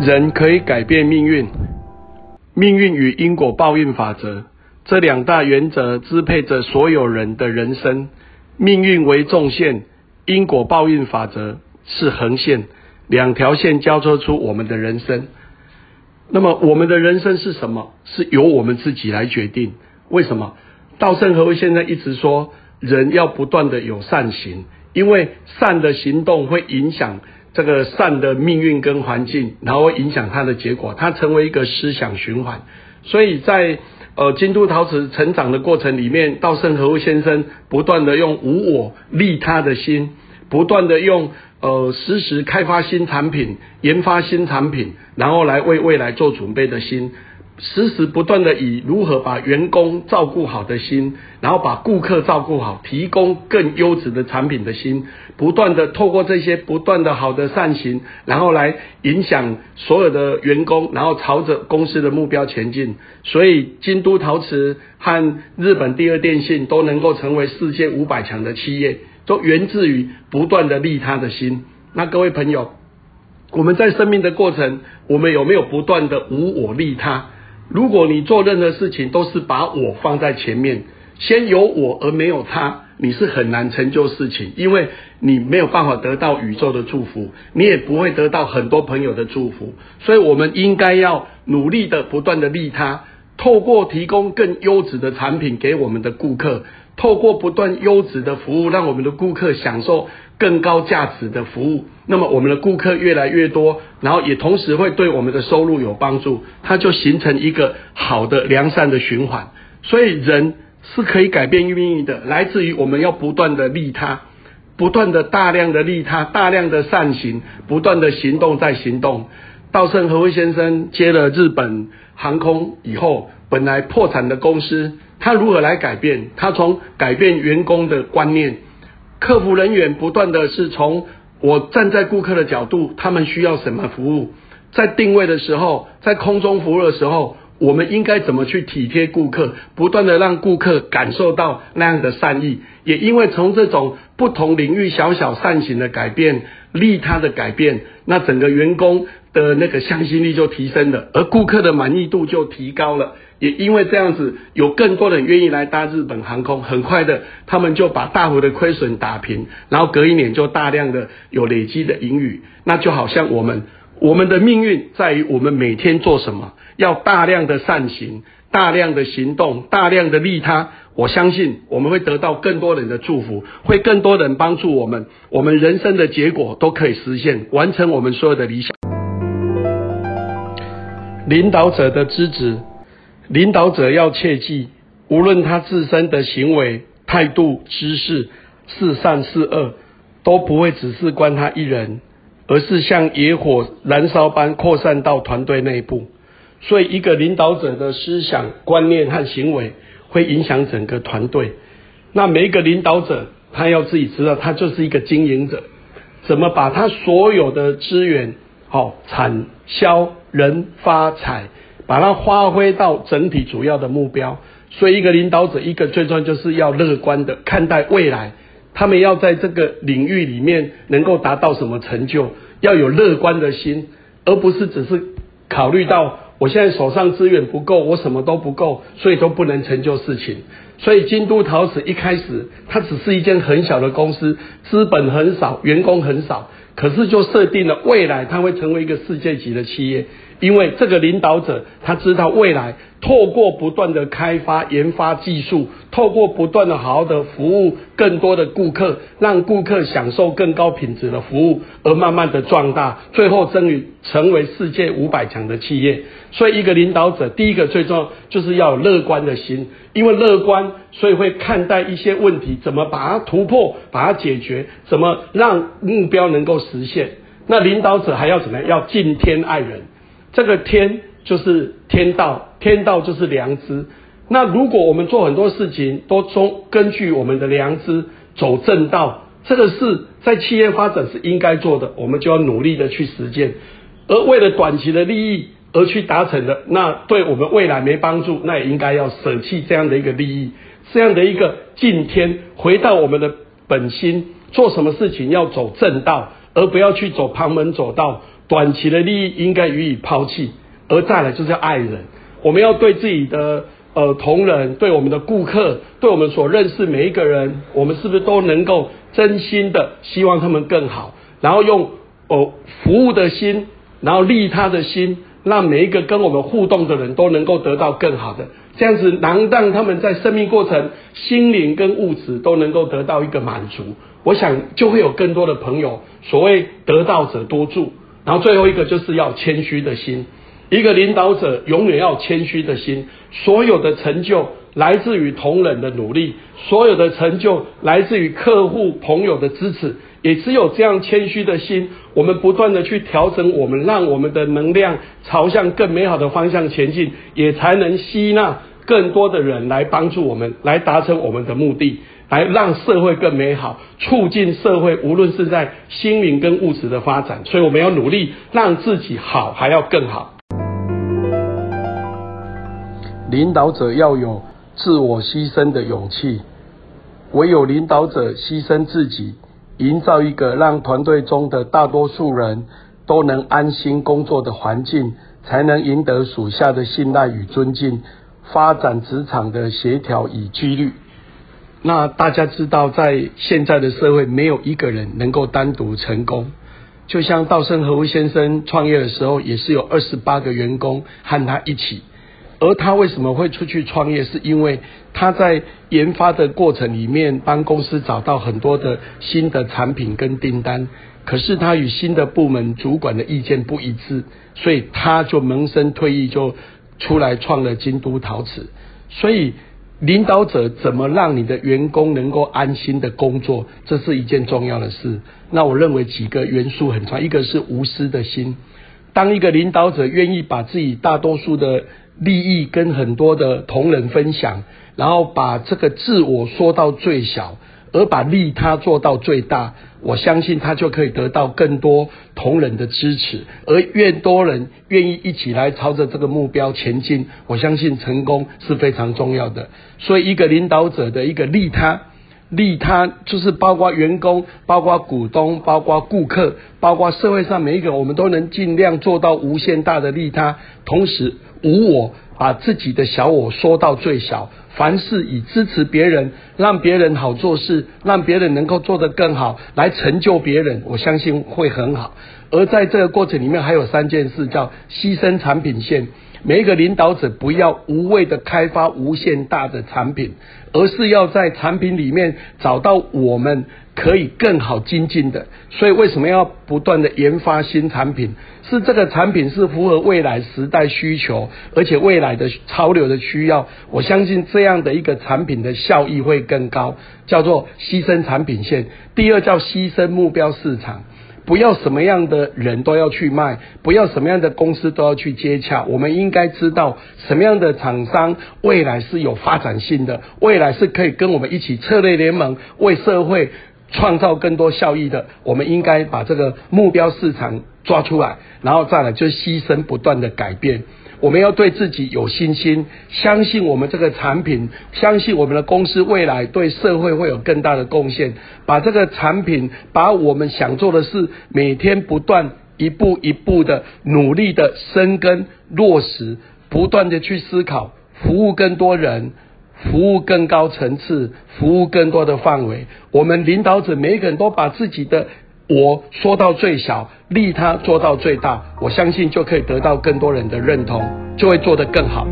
人可以改变命运，命运与因果报应法则这两大原则支配着所有人的人生。命运为纵线，因果报应法则是横线，两条线交错出我们的人生。那么，我们的人生是什么？是由我们自己来决定。为什么？稻盛和夫现在一直说，人要不断的有善行，因为善的行动会影响。这个善的命运跟环境，然后影响它的结果，它成为一个思想循环。所以在呃京都陶瓷成长的过程里面，稻盛和夫先生不断的用无我利他的心，不断的用呃实时开发新产品、研发新产品，然后来为未来做准备的心。时时不断的以如何把员工照顾好的心，然后把顾客照顾好，提供更优质的产品的心，不断的透过这些不断的好的善行，然后来影响所有的员工，然后朝着公司的目标前进。所以京都陶瓷和日本第二电信都能够成为世界五百强的企业，都源自于不断的利他的心。那各位朋友，我们在生命的过程，我们有没有不断的无我利他？如果你做任何事情都是把我放在前面，先有我而没有他，你是很难成就事情，因为你没有办法得到宇宙的祝福，你也不会得到很多朋友的祝福。所以，我们应该要努力的不断的利他，透过提供更优质的产品给我们的顾客，透过不断优质的服务，让我们的顾客享受。更高价值的服务，那么我们的顾客越来越多，然后也同时会对我们的收入有帮助，它就形成一个好的良善的循环。所以人是可以改变命运的，来自于我们要不断的利他，不断的大量的利他，大量的善行，不断的行动在行动。稻盛和夫先生接了日本航空以后，本来破产的公司，他如何来改变？他从改变员工的观念。客服人员不断的是从我站在顾客的角度，他们需要什么服务，在定位的时候，在空中服务的时候，我们应该怎么去体贴顾客，不断的让顾客感受到那样的善意。也因为从这种不同领域小小善行的改变、利他的改变，那整个员工的那个向心力就提升了，而顾客的满意度就提高了。也因为这样子，有更多人愿意来搭日本航空，很快的，他们就把大幅的亏损打平，然后隔一年就大量的有累积的盈余。那就好像我们，我们的命运在于我们每天做什么，要大量的善行，大量的行动，大量的利他。我相信我们会得到更多人的祝福，会更多人帮助我们，我们人生的结果都可以实现，完成我们所有的理想。领导者的资质。领导者要切记，无论他自身的行为、态度、知识是善是恶，都不会只是关他一人，而是像野火燃烧般扩散到团队内部。所以，一个领导者的思想、观念和行为会影响整个团队。那每一个领导者，他要自己知道，他就是一个经营者，怎么把他所有的资源，好产销人发财。把它发挥到整体主要的目标，所以一个领导者一个最重要就是要乐观的看待未来，他们要在这个领域里面能够达到什么成就，要有乐观的心，而不是只是考虑到我现在手上资源不够，我什么都不够，所以都不能成就事情。所以京都陶瓷一开始它只是一间很小的公司，资本很少，员工很少，可是就设定了未来它会成为一个世界级的企业。因为这个领导者，他知道未来透过不断的开发研发技术，透过不断的好好的服务更多的顾客，让顾客享受更高品质的服务，而慢慢的壮大，最后终于成为世界五百强的企业。所以，一个领导者第一个最重要就是要有乐观的心，因为乐观，所以会看待一些问题，怎么把它突破，把它解决，怎么让目标能够实现。那领导者还要怎么样？要敬天爱人。这个天就是天道，天道就是良知。那如果我们做很多事情都从根据我们的良知走正道，这个是在企业发展是应该做的，我们就要努力的去实践。而为了短期的利益而去达成的，那对我们未来没帮助，那也应该要舍弃这样的一个利益，这样的一个敬天，回到我们的本心，做什么事情要走正道，而不要去走旁门左道。短期的利益应该予以抛弃，而再来就是要爱人。我们要对自己的呃同仁、对我们的顾客、对我们所认识每一个人，我们是不是都能够真心的希望他们更好，然后用哦服务的心，然后利他的心，让每一个跟我们互动的人都能够得到更好的，这样子能让他们在生命过程、心灵跟物质都能够得到一个满足。我想就会有更多的朋友，所谓得道者多助。然后最后一个就是要谦虚的心。一个领导者永远要谦虚的心，所有的成就来自于同仁的努力，所有的成就来自于客户朋友的支持。也只有这样谦虚的心，我们不断的去调整我们，让我们的能量朝向更美好的方向前进，也才能吸纳更多的人来帮助我们，来达成我们的目的。来让社会更美好，促进社会无论是在心灵跟物质的发展，所以我们要努力让自己好，还要更好。领导者要有自我牺牲的勇气，唯有领导者牺牲自己，营造一个让团队中的大多数人都能安心工作的环境，才能赢得属下的信赖与尊敬，发展职场的协调与纪律。那大家知道，在现在的社会，没有一个人能够单独成功。就像稻盛和夫先生创业的时候，也是有二十八个员工和他一起。而他为什么会出去创业？是因为他在研发的过程里面，帮公司找到很多的新的产品跟订单。可是他与新的部门主管的意见不一致，所以他就萌生退役，就出来创了京都陶瓷。所以。领导者怎么让你的员工能够安心的工作，这是一件重要的事。那我认为几个元素很重要，一个是无私的心。当一个领导者愿意把自己大多数的利益跟很多的同仁分享，然后把这个自我缩到最小。而把利他做到最大，我相信他就可以得到更多同仁的支持，而越多人愿意一起来朝着这个目标前进，我相信成功是非常重要的。所以，一个领导者的一个利他，利他就是包括员工、包括股东、包括顾客、包括社会上每一个，我们都能尽量做到无限大的利他，同时无我，把自己的小我缩到最小。凡事以支持别人，让别人好做事，让别人能够做得更好，来成就别人，我相信会很好。而在这个过程里面，还有三件事，叫牺牲产品线。每一个领导者不要无谓的开发无限大的产品，而是要在产品里面找到我们可以更好精进的。所以为什么要不断的研发新产品？是这个产品是符合未来时代需求，而且未来的潮流的需要。我相信这样的一个产品的效益会更高，叫做牺牲产品线。第二叫牺牲目标市场。不要什么样的人都要去卖，不要什么样的公司都要去接洽。我们应该知道什么样的厂商未来是有发展性的，未来是可以跟我们一起策略联盟，为社会创造更多效益的。我们应该把这个目标市场抓出来，然后再来就牺牲不断的改变。我们要对自己有信心，相信我们这个产品，相信我们的公司未来对社会会有更大的贡献。把这个产品，把我们想做的事，每天不断一步一步的努力的生根落实，不断的去思考，服务更多人，服务更高层次，服务更多的范围。我们领导者每一个人都把自己的。我说到最小，利他做到最大，我相信就可以得到更多人的认同，就会做得更好。